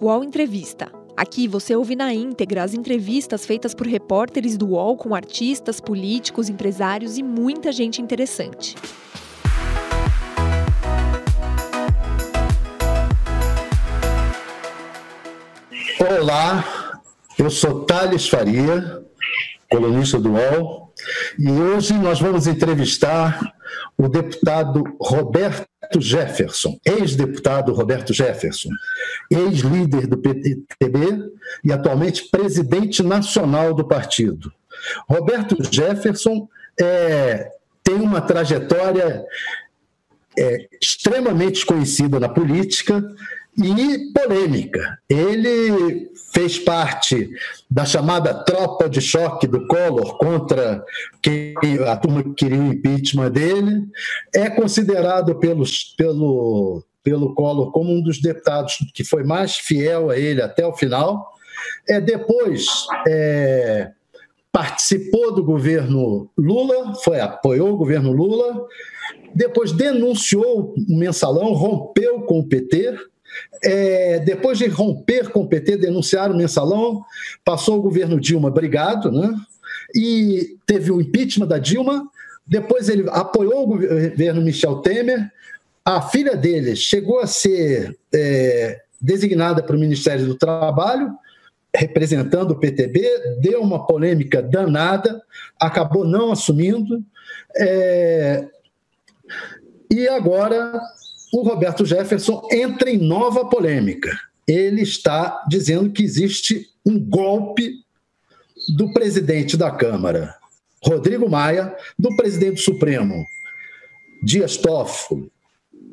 UOL Entrevista. Aqui você ouve na íntegra as entrevistas feitas por repórteres do UOL com artistas, políticos, empresários e muita gente interessante. Olá, eu sou Thales Faria, colunista do UOL, e hoje nós vamos entrevistar o deputado Roberto Jefferson, ex-deputado Roberto Jefferson, ex-líder do PTB e atualmente presidente nacional do partido. Roberto Jefferson é, tem uma trajetória é, extremamente conhecida na política e polêmica. Ele fez parte da chamada tropa de choque do Collor contra quem, a turma que queria o impeachment dele. É considerado pelos, pelo, pelo Collor como um dos deputados que foi mais fiel a ele até o final. É, depois é, participou do governo Lula, foi apoiou o governo Lula, depois denunciou o mensalão, rompeu com o PT é, depois de romper com o PT, denunciar o mensalão, passou o governo Dilma brigado, né? E teve o impeachment da Dilma. Depois ele apoiou o governo Michel Temer. A filha dele chegou a ser é, designada para o Ministério do Trabalho, representando o PTB, deu uma polêmica danada, acabou não assumindo. É, e agora o Roberto Jefferson entra em nova polêmica. Ele está dizendo que existe um golpe do presidente da Câmara, Rodrigo Maia, do presidente do Supremo, Dias Toffoli,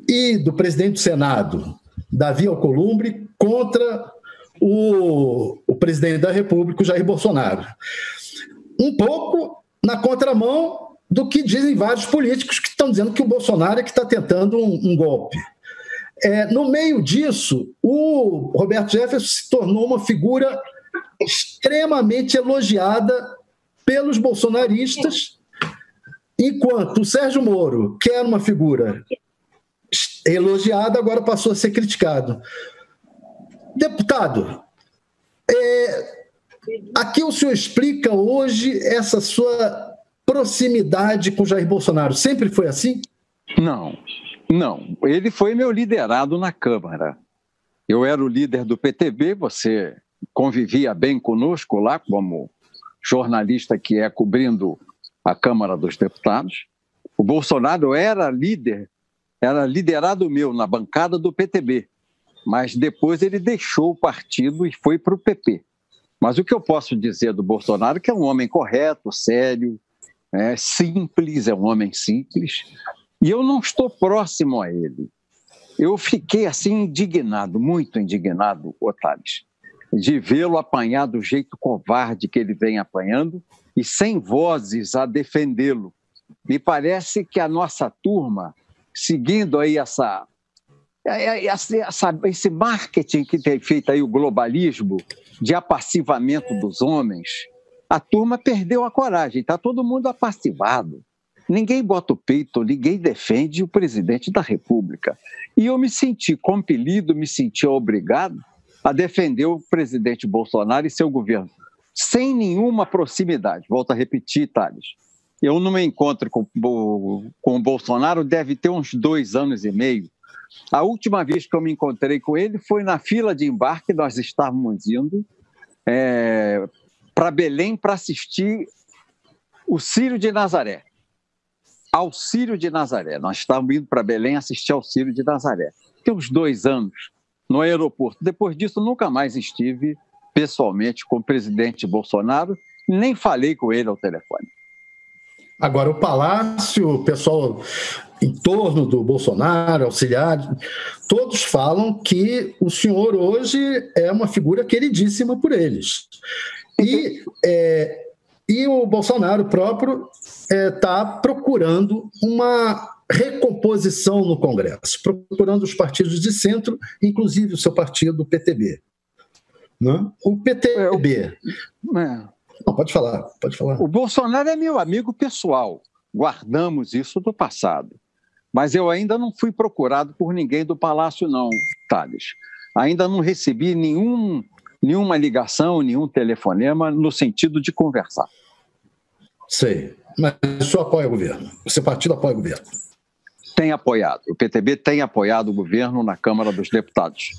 e do presidente do Senado, Davi Alcolumbre, contra o, o presidente da República, Jair Bolsonaro. Um pouco na contramão do que dizem vários políticos que estão dizendo que o Bolsonaro é que está tentando um, um golpe. É, no meio disso, o Roberto Jefferson se tornou uma figura extremamente elogiada pelos bolsonaristas, enquanto o Sérgio Moro, que era uma figura elogiada, agora passou a ser criticado. Deputado, é, aqui o senhor explica hoje essa sua proximidade com Jair Bolsonaro? Sempre foi assim? Não, não. Ele foi meu liderado na Câmara. Eu era o líder do PTB, você convivia bem conosco lá, como jornalista que é cobrindo a Câmara dos Deputados. O Bolsonaro era líder, era liderado meu na bancada do PTB, mas depois ele deixou o partido e foi para o PP. Mas o que eu posso dizer do Bolsonaro é que é um homem correto, sério, é simples, é um homem simples, e eu não estou próximo a ele. Eu fiquei assim indignado, muito indignado, Otávio, de vê-lo apanhar do jeito covarde que ele vem apanhando e sem vozes a defendê-lo. Me parece que a nossa turma, seguindo aí essa, essa, essa, esse marketing que tem feito aí o globalismo de apassivamento dos homens, a turma perdeu a coragem, está todo mundo apassivado. Ninguém bota o peito, ninguém defende o presidente da República. E eu me senti compelido, me senti obrigado a defender o presidente Bolsonaro e seu governo, sem nenhuma proximidade. Volto a repetir, Thales. Eu não me encontro com, com o Bolsonaro, deve ter uns dois anos e meio. A última vez que eu me encontrei com ele foi na fila de embarque, nós estávamos indo é, para Belém para assistir o Círio de Nazaré. Ao Círio de Nazaré. Nós estávamos indo para Belém assistir ao Círio de Nazaré. Tem uns dois anos no aeroporto. Depois disso, nunca mais estive pessoalmente com o presidente Bolsonaro, nem falei com ele ao telefone. Agora, o Palácio, o pessoal em torno do Bolsonaro, auxiliar, todos falam que o senhor hoje é uma figura queridíssima por eles. E, é, e o Bolsonaro próprio está é, procurando uma recomposição no Congresso, procurando os partidos de centro, inclusive o seu partido, o PTB. Né? O PTB. É, é. Não, pode falar, pode falar. O Bolsonaro é meu amigo pessoal. Guardamos isso do passado. Mas eu ainda não fui procurado por ninguém do Palácio, não, Thales. Ainda não recebi nenhum, nenhuma ligação, nenhum telefonema no sentido de conversar. Sei. Mas o senhor apoia o governo? O seu partido apoia o governo? Tem apoiado. O PTB tem apoiado o governo na Câmara dos Deputados.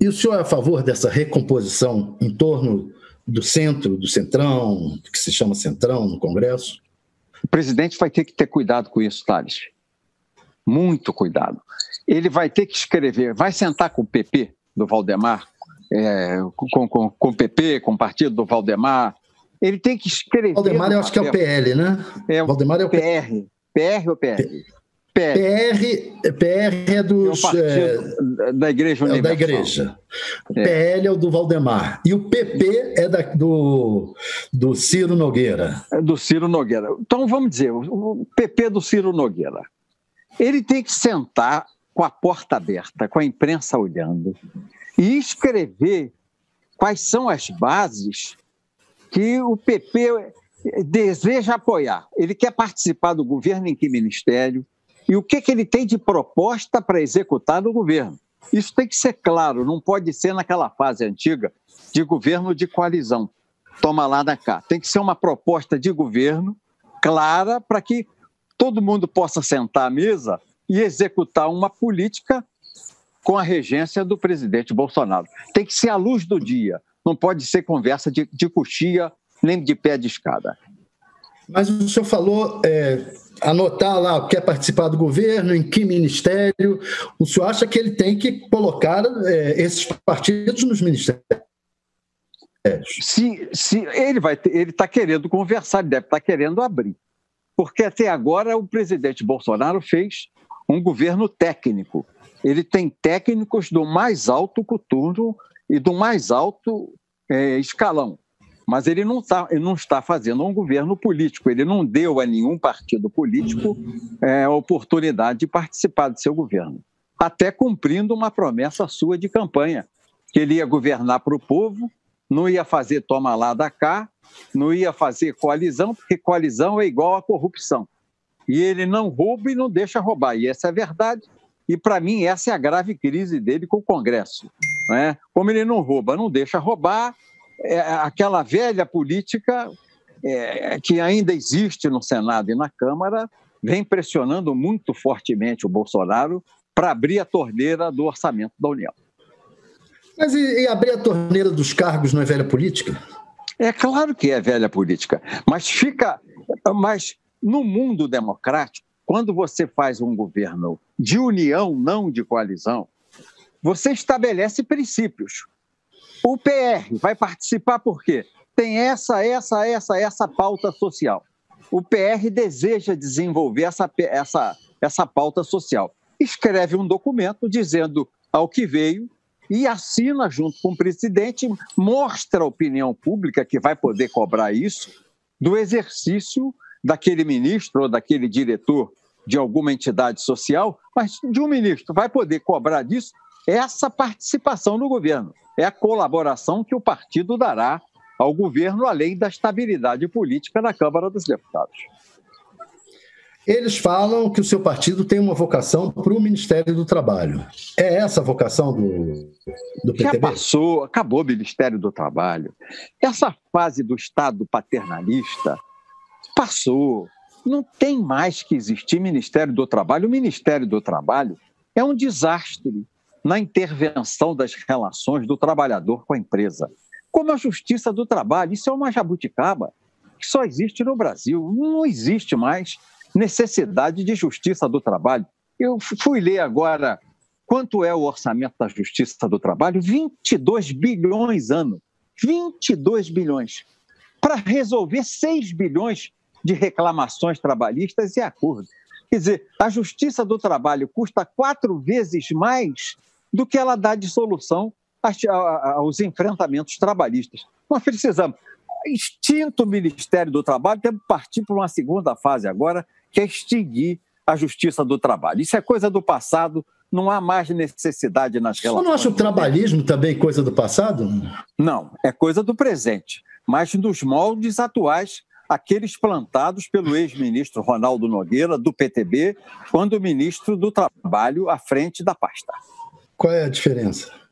E o senhor é a favor dessa recomposição em torno do centro, do centrão, que se chama centrão no Congresso? O presidente vai ter que ter cuidado com isso, Thales. Muito cuidado. Ele vai ter que escrever, vai sentar com o PP do Valdemar, é, com, com, com o PP, com o partido do Valdemar. Ele tem que escrever. Valdemar, eu acho que é o PL, né? É, Valdemar é o PR. PR ou PR? PR, PR é dos. É, da Igreja Universal. É da Igreja. O é. PL é o do Valdemar. E o PP é da, do, do Ciro Nogueira. É do Ciro Nogueira. Então, vamos dizer, o PP do Ciro Nogueira. Ele tem que sentar com a porta aberta, com a imprensa olhando, e escrever quais são as bases que o PP deseja apoiar. Ele quer participar do governo em que ministério? e o que, que ele tem de proposta para executar no governo. Isso tem que ser claro, não pode ser naquela fase antiga de governo de coalizão. Toma lá da cá. Tem que ser uma proposta de governo clara para que todo mundo possa sentar à mesa e executar uma política com a regência do presidente Bolsonaro. Tem que ser à luz do dia, não pode ser conversa de, de coxia nem de pé de escada. Mas o senhor falou é, anotar lá, quer participar do governo, em que ministério. O senhor acha que ele tem que colocar é, esses partidos nos ministérios? Se, se ele vai ele está querendo conversar, ele deve estar tá querendo abrir. Porque até agora o presidente Bolsonaro fez um governo técnico. Ele tem técnicos do mais alto coturno e do mais alto é, escalão mas ele não, tá, ele não está fazendo um governo político, ele não deu a nenhum partido político é, a oportunidade de participar do seu governo, até cumprindo uma promessa sua de campanha, que ele ia governar para o povo, não ia fazer toma lá da cá, não ia fazer coalizão, porque coalizão é igual a corrupção. E ele não rouba e não deixa roubar, e essa é a verdade. E para mim, essa é a grave crise dele com o Congresso. Né? Como ele não rouba, não deixa roubar, é aquela velha política é, que ainda existe no Senado e na Câmara, vem pressionando muito fortemente o Bolsonaro para abrir a torneira do orçamento da União. Mas e, e, abrir a torneira dos cargos não é velha política? É claro que é velha política, mas fica. Mas no mundo democrático, quando você faz um governo de união, não de coalizão, você estabelece princípios. O PR vai participar por quê? Tem essa, essa, essa, essa pauta social. O PR deseja desenvolver essa, essa, essa pauta social. Escreve um documento dizendo ao que veio e assina junto com o presidente, mostra à opinião pública que vai poder cobrar isso do exercício daquele ministro ou daquele diretor de alguma entidade social, mas de um ministro vai poder cobrar disso essa participação no governo é a colaboração que o partido dará ao governo, além da estabilidade política na Câmara dos Deputados. Eles falam que o seu partido tem uma vocação para o Ministério do Trabalho. É essa a vocação do, do PTB? Já passou, acabou o Ministério do Trabalho. Essa fase do Estado paternalista passou. Não tem mais que existir Ministério do Trabalho. O Ministério do Trabalho é um desastre na intervenção das relações do trabalhador com a empresa. Como a justiça do trabalho, isso é uma jabuticaba que só existe no Brasil. Não existe mais necessidade de justiça do trabalho. Eu fui ler agora quanto é o orçamento da justiça do trabalho: 22 bilhões ano. 22 bilhões. Para resolver 6 bilhões de reclamações trabalhistas e acordos. Quer dizer, a justiça do trabalho custa quatro vezes mais do que ela dá de solução aos enfrentamentos trabalhistas. Nós precisamos. Extinto o Ministério do Trabalho, temos que partir para uma segunda fase agora, que é extinguir a Justiça do Trabalho. Isso é coisa do passado, não há mais necessidade nas relações. Você não acha o trabalhismo também coisa do passado? Não, é coisa do presente, mas nos moldes atuais, aqueles plantados pelo ex-ministro Ronaldo Nogueira, do PTB, quando ministro do Trabalho à frente da pasta. Qual é a diferença?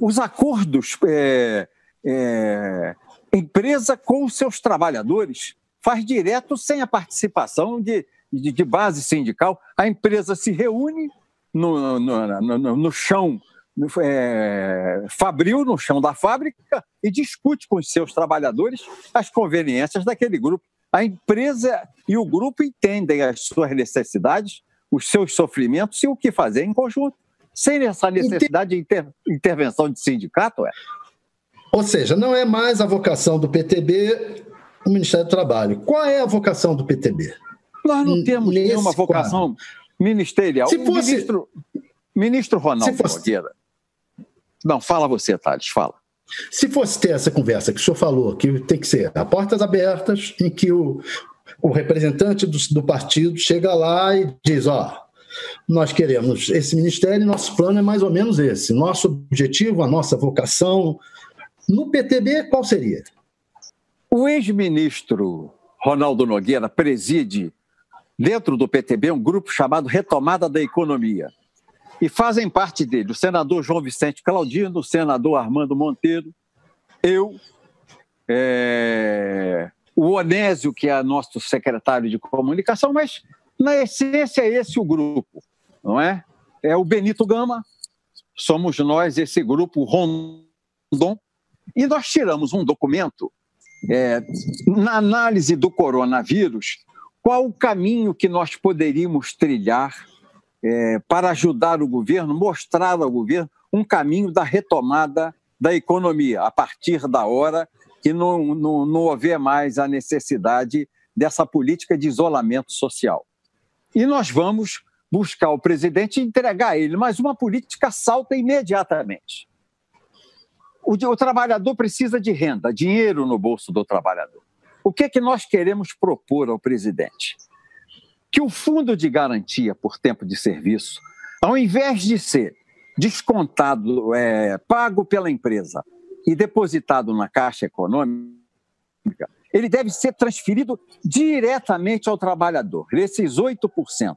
os acordos é, é, empresa com os seus trabalhadores faz direto sem a participação de, de, de base sindical. A empresa se reúne no, no, no, no chão é, fabril, no chão da fábrica, e discute com os seus trabalhadores as conveniências daquele grupo. A empresa e o grupo entendem as suas necessidades, os seus sofrimentos e o que fazer em conjunto. Sem essa necessidade de inter, intervenção de sindicato, é. Ou seja, não é mais a vocação do PTB o Ministério do Trabalho. Qual é a vocação do PTB? Nós não temos nenhuma vocação quadro. ministerial. Se fosse... o ministro, ministro Ronaldo fosse... Nogueira. Não, fala você, Thales, fala. Se fosse ter essa conversa que o senhor falou, que tem que ser a portas abertas, em que o, o representante do, do partido chega lá e diz: ó, nós queremos esse ministério, nosso plano é mais ou menos esse. Nosso objetivo, a nossa vocação. No PTB, qual seria? O ex-ministro Ronaldo Nogueira preside, dentro do PTB, um grupo chamado Retomada da Economia. E fazem parte dele o senador João Vicente Claudino, o senador Armando Monteiro, eu, é, o Onésio, que é nosso secretário de comunicação, mas na essência é esse o grupo, não é? É o Benito Gama, somos nós, esse grupo Rondon, e nós tiramos um documento é, na análise do coronavírus, qual o caminho que nós poderíamos trilhar é, para ajudar o governo, mostrar ao governo um caminho da retomada da economia, a partir da hora que não, não, não houver mais a necessidade dessa política de isolamento social. E nós vamos buscar o presidente e entregar a ele, mas uma política salta imediatamente. O, o trabalhador precisa de renda, dinheiro no bolso do trabalhador. O que é que nós queremos propor ao presidente? Que o fundo de garantia por tempo de serviço, ao invés de ser descontado, é, pago pela empresa e depositado na Caixa Econômica, ele deve ser transferido diretamente ao trabalhador. Esses 8%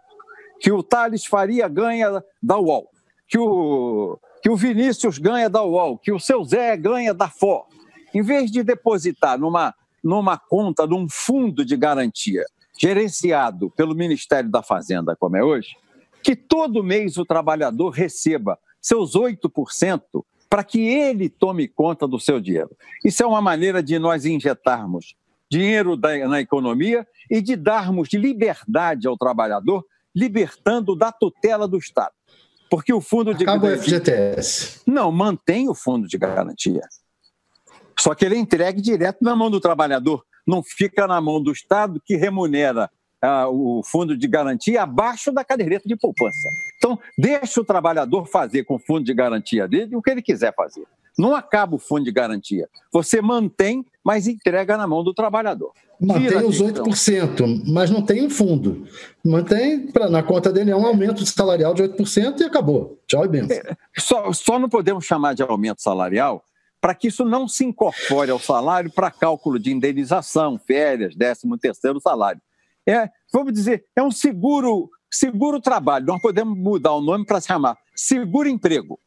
que o Thales Faria ganha da UOL, que o que o Vinícius ganha da UOL, que o seu Zé ganha da FOR, em vez de depositar numa, numa conta, num fundo de garantia gerenciado pelo Ministério da Fazenda, como é hoje, que todo mês o trabalhador receba seus 8% para que ele tome conta do seu dinheiro. Isso é uma maneira de nós injetarmos dinheiro na economia e de darmos liberdade ao trabalhador, libertando da tutela do Estado. Porque o fundo de Acaba o FGTS. Não, mantém o fundo de garantia. Só que ele é entregue direto na mão do trabalhador, não fica na mão do Estado que remunera ah, o fundo de garantia abaixo da caderneta de poupança. Então, deixa o trabalhador fazer com o fundo de garantia dele o que ele quiser fazer. Não acaba o fundo de garantia. Você mantém, mas entrega na mão do trabalhador. Mantém os 8%, mas não tem um fundo. Mantém, pra, na conta dele é um aumento salarial de 8% e acabou. Tchau e benção. É, só, só não podemos chamar de aumento salarial para que isso não se incorpore ao salário para cálculo de indenização, férias, 13 terceiro salário. É, vamos dizer, é um seguro, seguro trabalho. Nós podemos mudar o nome para se chamar seguro emprego.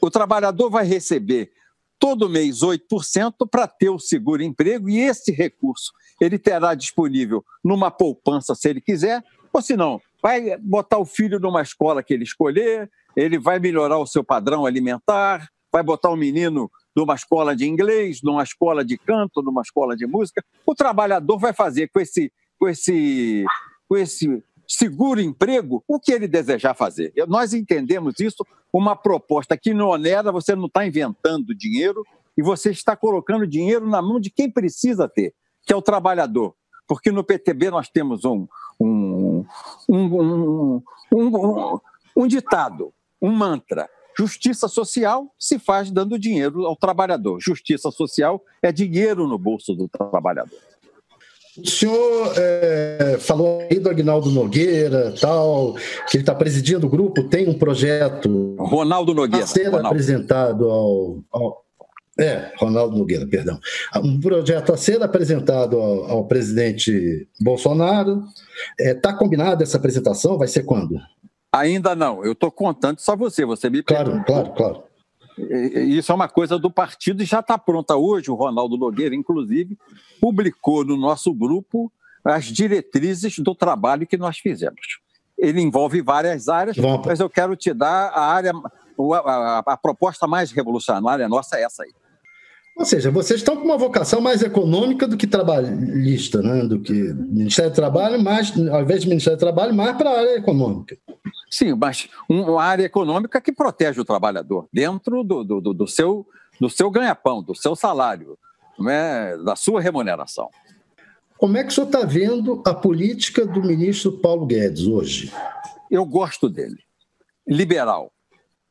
O trabalhador vai receber todo mês 8% para ter o seguro-emprego e esse recurso ele terá disponível numa poupança se ele quiser, ou se não, vai botar o filho numa escola que ele escolher, ele vai melhorar o seu padrão alimentar, vai botar o menino numa escola de inglês, numa escola de canto, numa escola de música. O trabalhador vai fazer com esse, com esse, com esse seguro-emprego o que ele desejar fazer. Nós entendemos isso uma proposta que não onera, você não está inventando dinheiro e você está colocando dinheiro na mão de quem precisa ter, que é o trabalhador. Porque no PTB nós temos um, um, um, um, um ditado, um mantra. Justiça social se faz dando dinheiro ao trabalhador. Justiça social é dinheiro no bolso do trabalhador. O senhor é, falou aí do Agnaldo Nogueira, tal, que ele está presidindo o grupo, tem um projeto. Ronaldo Nogueira. A ser Ronaldo. apresentado ao, ao, É, Ronaldo Nogueira, perdão. Um projeto a ser apresentado ao, ao presidente Bolsonaro. Está é, tá combinada essa apresentação? Vai ser quando? Ainda não. Eu estou contando só você, você me Claro, claro, claro. Isso é uma coisa do partido e já está pronta hoje. O Ronaldo Nogueira, inclusive, publicou no nosso grupo as diretrizes do trabalho que nós fizemos. Ele envolve várias áreas, mas eu quero te dar a área, a, a, a proposta mais revolucionária nossa é essa aí. Ou seja, vocês estão com uma vocação mais econômica do que trabalhista, né? do que Ministério do Trabalho, mais, ao invés de Ministério do Trabalho, mais para a área econômica. Sim, mas uma área econômica que protege o trabalhador dentro do, do, do seu, do seu ganha-pão, do seu salário, é? da sua remuneração. Como é que o senhor está vendo a política do ministro Paulo Guedes hoje? Eu gosto dele. Liberal.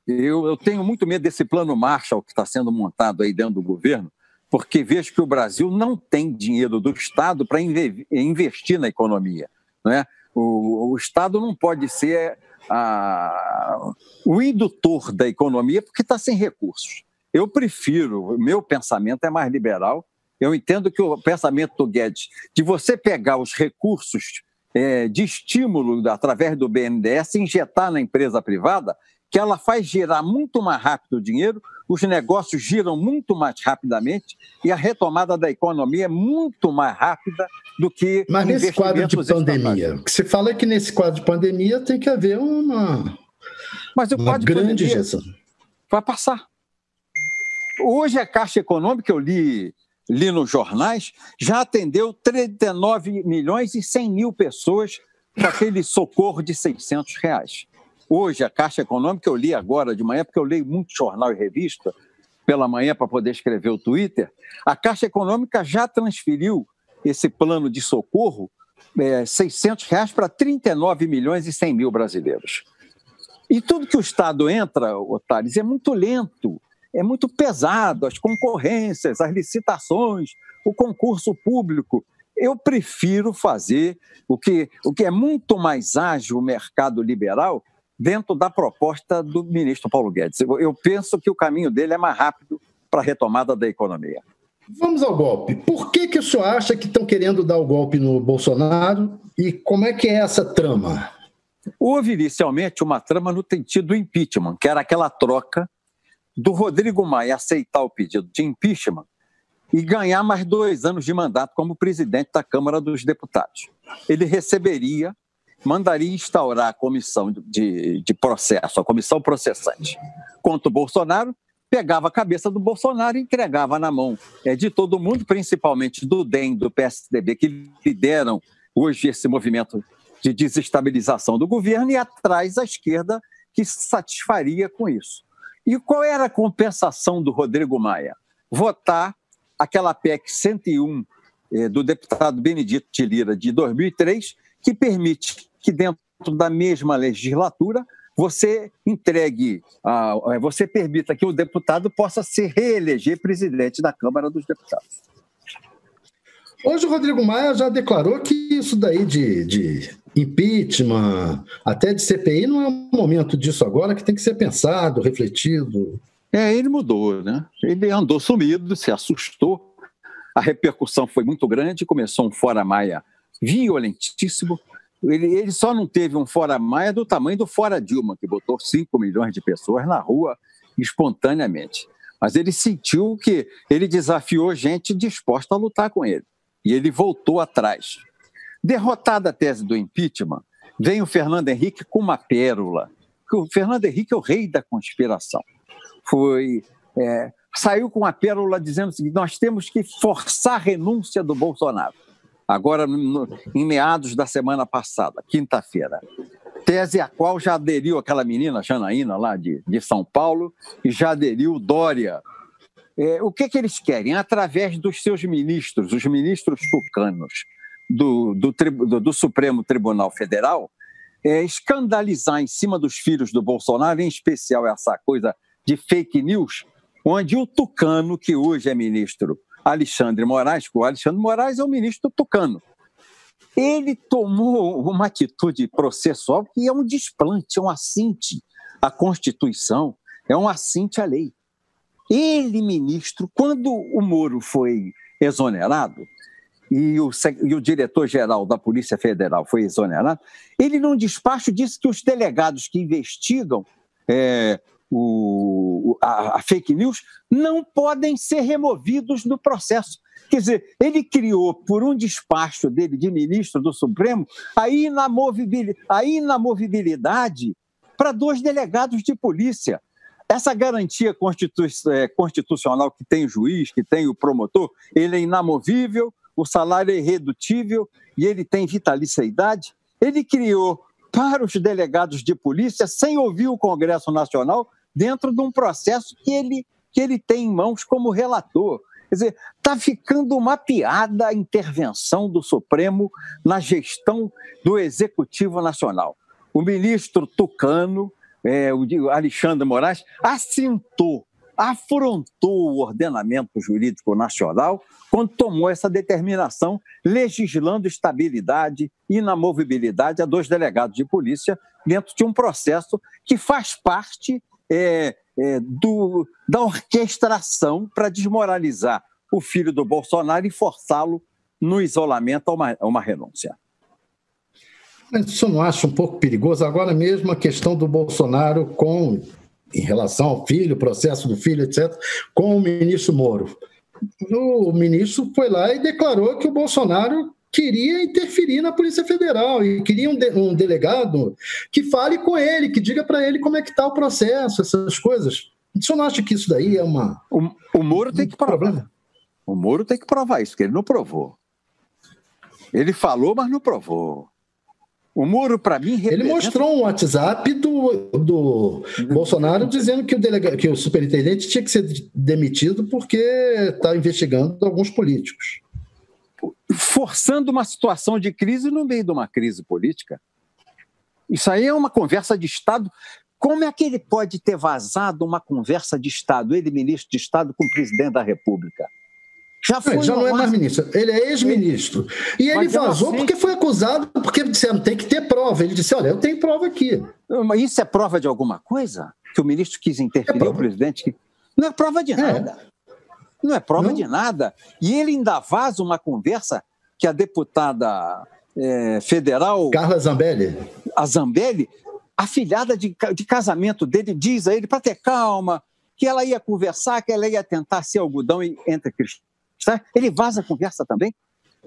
Eu, eu tenho muito medo desse plano Marshall que está sendo montado aí dentro do governo, porque vejo que o Brasil não tem dinheiro do Estado para investir na economia. Não é? o, o Estado não pode ser a, o indutor da economia porque está sem recursos. Eu prefiro, meu pensamento é mais liberal, eu entendo que o pensamento do Guedes de você pegar os recursos é, de estímulo através do BNDES injetar na empresa privada, que ela faz girar muito mais rápido o dinheiro, os negócios giram muito mais rapidamente e a retomada da economia é muito mais rápida do que. Mas nesse quadro de pandemia, o que se fala é que nesse quadro de pandemia tem que haver uma, Mas o uma grande injeção. Vai passar. Hoje a Caixa Econômica, eu li li nos jornais, já atendeu 39 milhões e 100 mil pessoas com aquele socorro de 600 reais. Hoje, a Caixa Econômica, eu li agora de manhã, porque eu leio muito jornal e revista pela manhã para poder escrever o Twitter, a Caixa Econômica já transferiu esse plano de socorro, é, 600 reais, para 39 milhões e 100 mil brasileiros. E tudo que o Estado entra, Otales, é muito lento é muito pesado, as concorrências, as licitações, o concurso público. Eu prefiro fazer o que, o que é muito mais ágil o mercado liberal dentro da proposta do ministro Paulo Guedes. Eu, penso que o caminho dele é mais rápido para a retomada da economia. Vamos ao golpe. Por que, que o senhor acha que estão querendo dar o golpe no Bolsonaro e como é que é essa trama? Houve inicialmente uma trama no sentido do impeachment, que era aquela troca do Rodrigo Maia aceitar o pedido de impeachment e ganhar mais dois anos de mandato como presidente da Câmara dos Deputados. Ele receberia, mandaria instaurar a comissão de, de processo, a comissão processante contra o Bolsonaro, pegava a cabeça do Bolsonaro e entregava na mão é, de todo mundo, principalmente do DEM, do PSDB, que lideram hoje esse movimento de desestabilização do governo, e atrás a esquerda que se satisfaria com isso. E qual era a compensação do Rodrigo Maia? Votar aquela PEC 101 eh, do deputado Benedito de Lira de 2003, que permite que dentro da mesma legislatura você entregue, uh, você permita que o deputado possa se reeleger presidente da Câmara dos Deputados. Hoje o Rodrigo Maia já declarou que isso daí de, de impeachment, até de CPI, não é um momento disso agora, que tem que ser pensado, refletido. É, ele mudou, né? Ele andou sumido, se assustou. A repercussão foi muito grande, começou um fora Maia violentíssimo. Ele, ele só não teve um fora Maia do tamanho do fora Dilma, que botou 5 milhões de pessoas na rua espontaneamente. Mas ele sentiu que ele desafiou gente disposta a lutar com ele. E ele voltou atrás. Derrotada a tese do impeachment, vem o Fernando Henrique com uma pérola. O Fernando Henrique é o rei da conspiração. Foi é, saiu com uma pérola dizendo o seguinte: nós temos que forçar a renúncia do Bolsonaro. Agora, no, em meados da semana passada, quinta-feira. Tese a qual já aderiu aquela menina Janaína, lá de, de São Paulo, e já aderiu Dória. É, o que, que eles querem? Através dos seus ministros, os ministros tucanos, do, do, do, do Supremo Tribunal Federal é, escandalizar em cima dos filhos do Bolsonaro, em especial essa coisa de fake news, onde o tucano, que hoje é ministro Alexandre Moraes, o Alexandre Moraes é o ministro tucano, ele tomou uma atitude processual que é um desplante, é um assinte à Constituição, é um assinte à lei. Ele, ministro, quando o Moro foi exonerado, e o, e o diretor-geral da Polícia Federal foi exonerado, ele, num despacho, disse que os delegados que investigam é, o, a, a fake news, não podem ser removidos do processo. Quer dizer, ele criou, por um despacho dele de ministro do Supremo, a inamovibilidade, a inamovibilidade para dois delegados de polícia. Essa garantia constitu é, constitucional que tem o juiz, que tem o promotor, ele é inamovível, o salário é irredutível e ele tem vitaliciedade. Ele criou para os delegados de polícia, sem ouvir o Congresso Nacional, dentro de um processo que ele, que ele tem em mãos como relator. Quer dizer, está ficando uma piada a intervenção do Supremo na gestão do Executivo Nacional. O ministro Tucano, é, o Alexandre Moraes, assentou, afrontou o ordenamento jurídico nacional quando tomou essa determinação, legislando estabilidade e inamovibilidade a dois delegados de polícia dentro de um processo que faz parte é, é, do, da orquestração para desmoralizar o filho do Bolsonaro e forçá-lo no isolamento a uma, a uma renúncia. Você não acha um pouco perigoso agora mesmo a questão do Bolsonaro com em relação ao filho, processo do filho, etc., com o ministro Moro? O ministro foi lá e declarou que o Bolsonaro queria interferir na Polícia Federal e queria um, de, um delegado que fale com ele, que diga para ele como é que está o processo, essas coisas. O senhor não acha que isso daí é uma. O, o Moro tem que provar. Problema? O Moro tem que provar isso, que ele não provou. Ele falou, mas não provou. O Moro, para mim. Representa... Ele mostrou um WhatsApp do, do Bolsonaro dizendo que o, delega... que o superintendente tinha que ser demitido porque está investigando alguns políticos forçando uma situação de crise no meio de uma crise política. Isso aí é uma conversa de Estado. Como é que ele pode ter vazado uma conversa de Estado, ele, ministro de Estado, com o presidente da República? Já, foi já não é mais ministro, ele é ex-ministro. E ele vazou assim... porque foi acusado, porque disseram tem que ter prova. Ele disse: Olha, eu tenho prova aqui. Mas isso é prova de alguma coisa? Que o ministro quis interferir, é o presidente? Não é prova de é. nada. É. Não é prova não. de nada. E ele ainda vaza uma conversa que a deputada é, federal. Carla Zambelli. A Zambelli, a filhada de, de casamento dele, diz a ele para ter calma, que ela ia conversar, que ela ia tentar ser algodão entre cristãos. Ele vaza a conversa também.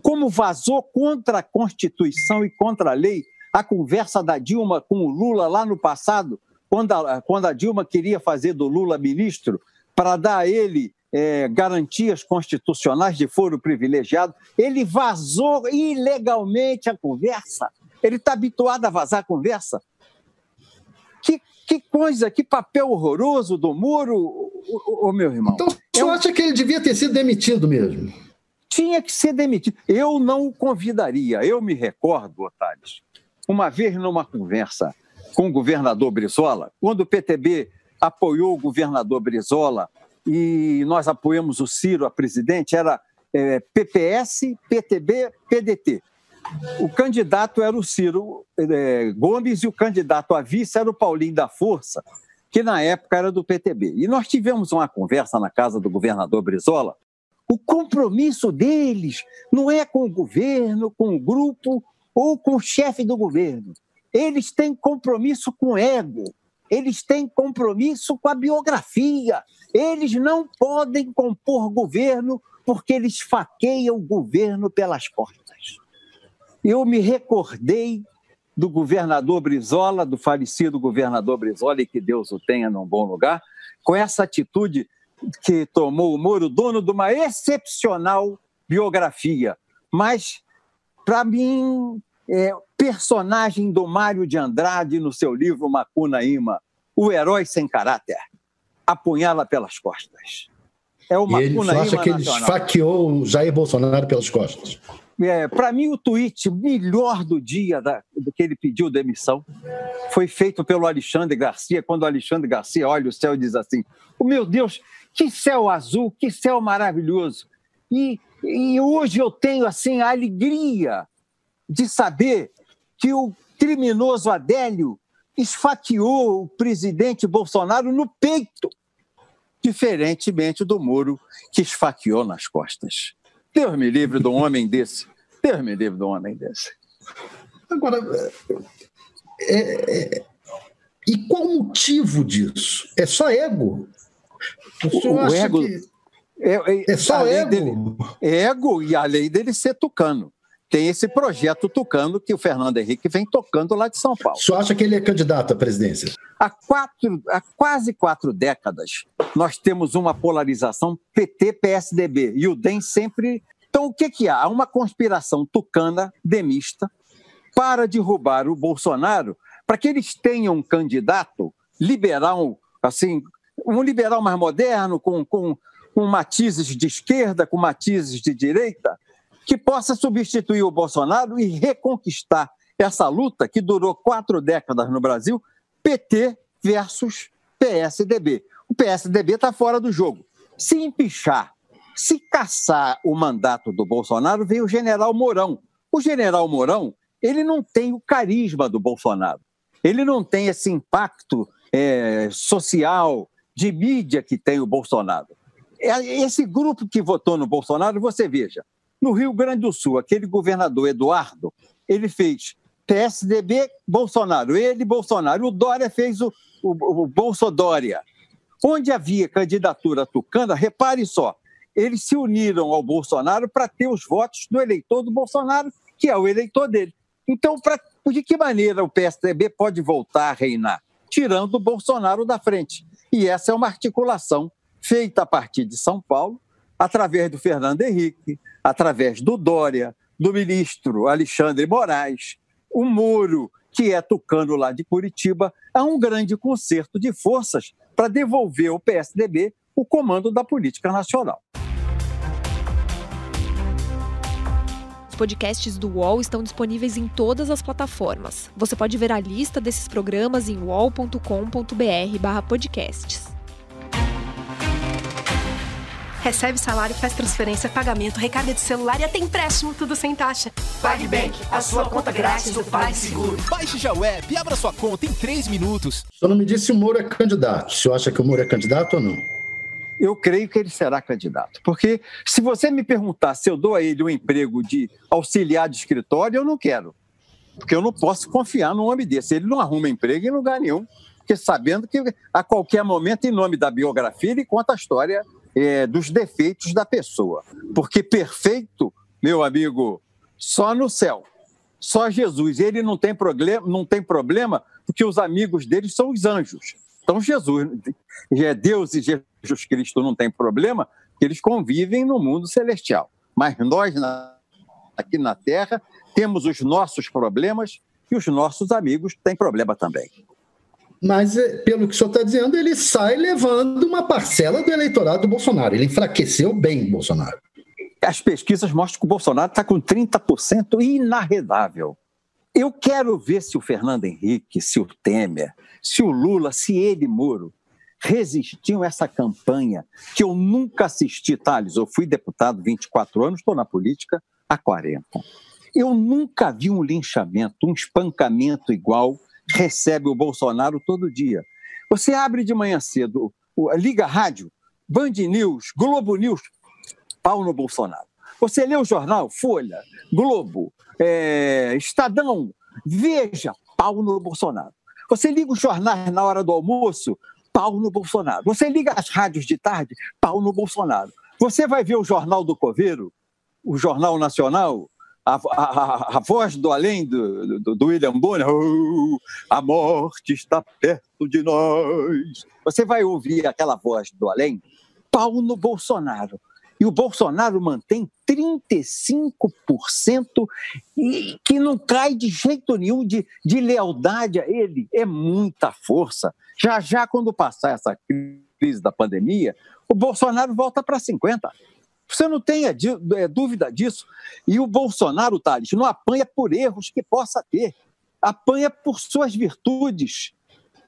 Como vazou contra a Constituição e contra a lei a conversa da Dilma com o Lula lá no passado, quando a, quando a Dilma queria fazer do Lula ministro, para dar a ele é, garantias constitucionais de foro privilegiado, ele vazou ilegalmente a conversa. Ele está habituado a vazar a conversa. Que, que coisa, que papel horroroso do Moro, o, o, meu irmão. Então, você Eu... acha que ele devia ter sido demitido mesmo? Tinha que ser demitido. Eu não o convidaria. Eu me recordo, Otávio, uma vez numa conversa com o governador Brizola, quando o PTB apoiou o governador Brizola e nós apoiamos o Ciro a presidente, era é, PPS, PTB, PDT. O candidato era o Ciro é, Gomes e o candidato a vice era o Paulinho da Força, que na época era do PTB. E nós tivemos uma conversa na casa do governador Brizola. O compromisso deles não é com o governo, com o grupo ou com o chefe do governo. Eles têm compromisso com o ego, eles têm compromisso com a biografia. Eles não podem compor governo porque eles faqueiam o governo pelas portas. Eu me recordei do governador Brizola, do falecido governador Brizola, e que Deus o tenha num bom lugar, com essa atitude que tomou o Moro, dono de uma excepcional biografia. Mas, para mim, é, personagem do Mário de Andrade no seu livro Macunaíma, O Herói Sem Caráter, apunhala pelas costas. É uma e ele acha que ele esfaqueou o Jair Bolsonaro pelas costas. É, Para mim, o tweet melhor do dia da, do que ele pediu demissão foi feito pelo Alexandre Garcia, quando o Alexandre Garcia olha o céu e diz assim: oh, Meu Deus, que céu azul, que céu maravilhoso. E, e hoje eu tenho assim a alegria de saber que o criminoso Adélio esfaqueou o presidente Bolsonaro no peito, diferentemente do Moro, que esfaqueou nas costas. Deus me livre de um homem desse. Deus me livre de um homem desse. Agora, é, é, E qual o motivo disso? É só ego? O, o ego. Que... É, é, é, só ego. Dele, ego e a lei dele ser tucano. Tem esse projeto tucano que o Fernando Henrique vem tocando lá de São Paulo. O senhor acha que ele é candidato à presidência? Há, quatro, há quase quatro décadas, nós temos uma polarização PT-PSDB e o DEM sempre. Então, o que, que há? Há uma conspiração tucana, demista, para derrubar o Bolsonaro, para que eles tenham um candidato liberal, assim, um liberal mais moderno, com, com, com matizes de esquerda, com matizes de direita, que possa substituir o Bolsonaro e reconquistar essa luta que durou quatro décadas no Brasil, PT versus PSDB. O PSDB está fora do jogo. Se empichar, se caçar o mandato do Bolsonaro, vem o general Mourão. O general Mourão, ele não tem o carisma do Bolsonaro. Ele não tem esse impacto é, social, de mídia que tem o Bolsonaro. É, esse grupo que votou no Bolsonaro, você veja, no Rio Grande do Sul, aquele governador Eduardo, ele fez PSDB, Bolsonaro, ele, Bolsonaro. O Dória fez o, o, o Bolsodória. Onde havia candidatura tucana, repare só, eles se uniram ao Bolsonaro para ter os votos do eleitor do Bolsonaro, que é o eleitor dele. Então, pra, de que maneira o PSDB pode voltar a reinar? Tirando o Bolsonaro da frente. E essa é uma articulação feita a partir de São Paulo, através do Fernando Henrique, através do Dória, do ministro Alexandre Moraes, o Moro, que é tucano lá de Curitiba, há um grande concerto de forças para devolver ao PSDB o comando da política nacional. Os podcasts do UOL estão disponíveis em todas as plataformas. Você pode ver a lista desses programas em uol.com.br/podcasts. Recebe salário, faz transferência, pagamento, recarga de celular e até empréstimo, tudo sem taxa. PagBank, a sua conta grátis do PagSeguro. Baixe já o app e abra sua conta em 3 minutos. Senhor não me disse se o Moro é candidato. O senhor acha que o Moro é candidato ou não? Eu creio que ele será candidato. Porque se você me perguntar se eu dou a ele um emprego de auxiliar de escritório, eu não quero. Porque eu não posso confiar num homem desse. Ele não arruma emprego em lugar nenhum. Porque sabendo que a qualquer momento, em nome da biografia, ele conta a história é, dos defeitos da pessoa. Porque perfeito, meu amigo, só no céu. Só Jesus. Ele não tem, problema, não tem problema porque os amigos dele são os anjos. Então, Jesus, é Deus e Jesus Cristo não tem problema, porque eles convivem no mundo celestial. Mas nós, aqui na Terra, temos os nossos problemas e os nossos amigos têm problema também mas eh, pelo que o senhor está dizendo, ele sai levando uma parcela do eleitorado do Bolsonaro. Ele enfraqueceu bem o Bolsonaro. As pesquisas mostram que o Bolsonaro está com 30% inarredável. Eu quero ver se o Fernando Henrique, se o Temer, se o Lula, se ele, Moro, resistiam a essa campanha que eu nunca assisti, Thales. Eu fui deputado 24 anos, estou na política há 40. Eu nunca vi um linchamento, um espancamento igual recebe o Bolsonaro todo dia. Você abre de manhã cedo, liga rádio, Band News, Globo News, pau no Bolsonaro. Você lê o jornal, Folha, Globo, é, Estadão, Veja, pau no Bolsonaro. Você liga os jornais na hora do almoço, pau no Bolsonaro. Você liga as rádios de tarde, pau no Bolsonaro. Você vai ver o Jornal do Coveiro, o Jornal Nacional, a, a, a, voz do além do, do, do William Bonner, oh, a morte está perto de nós. Você vai ouvir aquela voz do além, pau no Bolsonaro. E o Bolsonaro mantém 35% e que não cai de jeito nenhum de, de lealdade a ele. É muita força. Já já, quando passar essa crise da pandemia, o Bolsonaro volta para 50%. Você não tenha é, dúvida disso. E o Bolsonaro, Thales, não apanha por erros que possa ter, apanha por suas virtudes.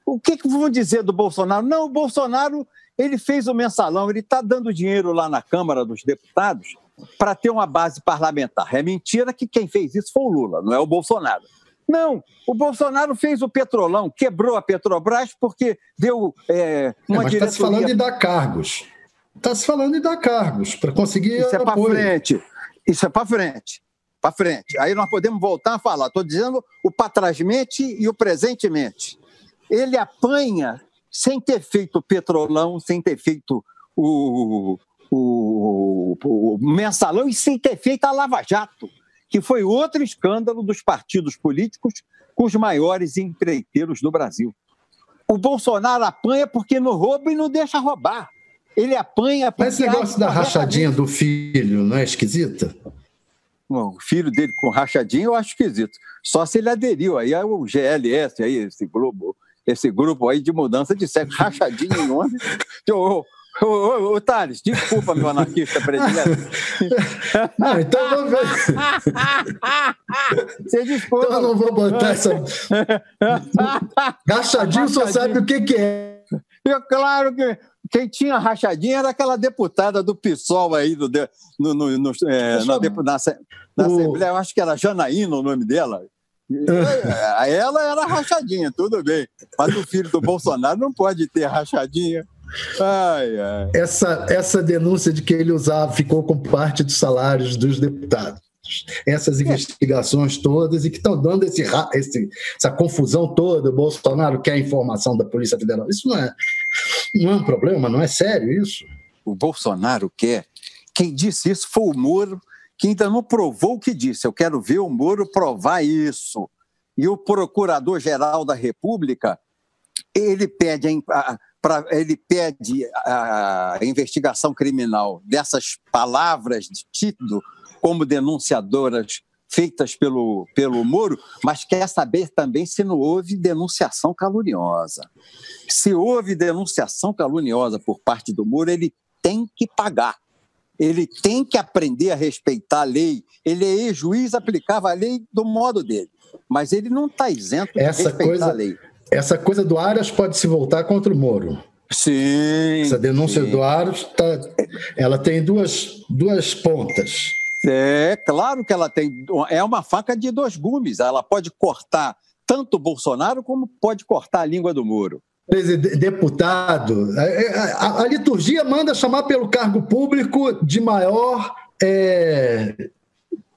O que, que vão dizer do Bolsonaro? Não, o Bolsonaro ele fez o mensalão, ele está dando dinheiro lá na Câmara dos Deputados para ter uma base parlamentar. É mentira que quem fez isso foi o Lula, não é o Bolsonaro. Não, o Bolsonaro fez o Petrolão, quebrou a Petrobras porque deu é, uma é, mas diretoria... está se falando de dar cargos. Está se falando de dar cargos para conseguir Isso é para frente. Isso é para frente. Para frente. Aí nós podemos voltar a falar. Estou dizendo o para trásmente e o presentemente. ele apanha sem ter feito o petrolão, sem ter feito o, o, o, mensalão e sem ter feito a Lava Jato, que foi outro escândalo dos partidos políticos com os maiores empreiteiros do Brasil. O Bolsonaro apanha porque não rouba e não deixa roubar. Ele apanha. Mas esse negócio da rachadinha do filho não é esquisita? o filho dele com rachadinha eu acho esquisito. Só se ele aderiu aí ao GLS, aí, esse grupo, esse grupo aí de mudança de sexo, rachadinha em onde? Ô, ô, ô, ô, Thales, desculpa, meu anarquista predileto. Não, então vamos ver. Você desculpa. Então eu não vou botar essa. Rachadinho só sabe o que, que é. É claro que quem tinha rachadinha era aquela deputada do PSOL aí, do, no, no, no é, na, na, na, Assembleia, eu acho que era Janaína o nome dela. É, ela era rachadinha, tudo bem. Mas o filho do Bolsonaro não pode ter rachadinha. Ai, ai. Essa, essa denúncia de que ele usava, ficou com parte dos salários dos deputados. Essas investigações todas e que estão dando esse, esse, essa confusão toda. O Bolsonaro quer informação da Polícia Federal. Isso não é, não é um problema, não é sério isso? O Bolsonaro quer. Quem disse isso foi o Moro que ainda não provou o que disse. Eu quero ver o Moro provar isso. E o Procurador-Geral da República, ele pede a, pra, ele pede a investigação criminal dessas palavras de título como denunciadoras feitas pelo, pelo Moro, mas quer saber também se não houve denunciação caluniosa. Se houve denunciação caluniosa por parte do Moro, ele tem que pagar. Ele tem que aprender a respeitar a lei. Ele é juiz, aplicava a lei do modo dele. Mas ele não está isento de essa respeitar coisa, a lei. Essa coisa do Aras pode se voltar contra o Moro. Sim. Essa denúncia sim. do Aras, tá, ela tem duas, duas pontas. É, claro que ela tem. É uma faca de dois gumes. Ela pode cortar tanto o Bolsonaro como pode cortar a língua do Moro deputado, a, a, liturgia manda chamar pelo cargo público de maior é,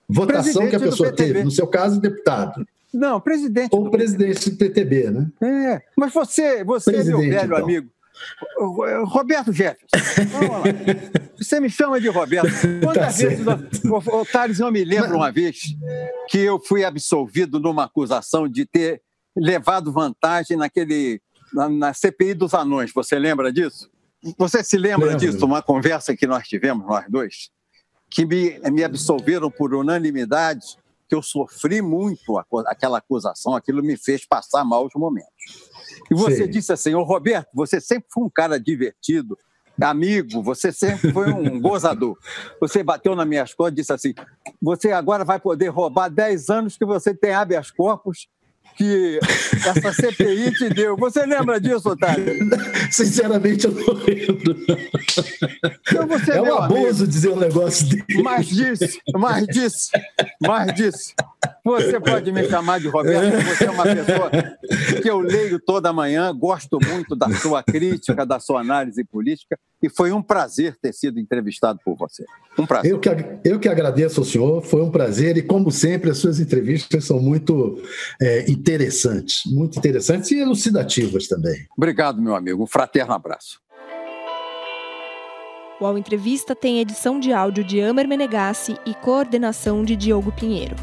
votação presidente que a pessoa teve. No seu caso, deputado. Não, presidente. Ou presidente do PTB, né? É, mas você, você meu velho então. amigo, Roberto Jefferson, vamos lá. Você me chama de Roberto. Quantas tá vezes, o Thales, eu me lembro mas... uma vez que eu fui absolvido numa acusação de ter levado vantagem naquele na, na CPI dos anões. Você lembra disso? Você se lembra Lembro. disso? Uma conversa que nós tivemos, nós dois, que me, me absolveram por unanimidade, que eu sofri muito aquela acusação, aquilo me fez passar maus momentos. E você Sim. disse assim, ô Roberto, você sempre foi um cara divertido, amigo, você sempre foi um gozador. Você bateu nas minhas costas e disse assim: você agora vai poder roubar 10 anos que você tem habeas corpus que essa CPI te deu. Você lembra disso, Otávio? Sinceramente, eu não lembro. Então você é um abuso amigo. dizer um negócio desse. Mais disso, mais disso, mais disso. Você pode me chamar de Roberto, você é uma pessoa que eu leio toda manhã, gosto muito da sua crítica, da sua análise política, e foi um prazer ter sido entrevistado por você. Um prazer. Eu que, eu que agradeço ao senhor, foi um prazer, e como sempre, as suas entrevistas são muito é, interessantes, muito interessantes e elucidativas também. Obrigado, meu amigo. Um fraterno abraço. O Ao Entrevista tem edição de áudio de Amer Menegassi e coordenação de Diogo Pinheiro.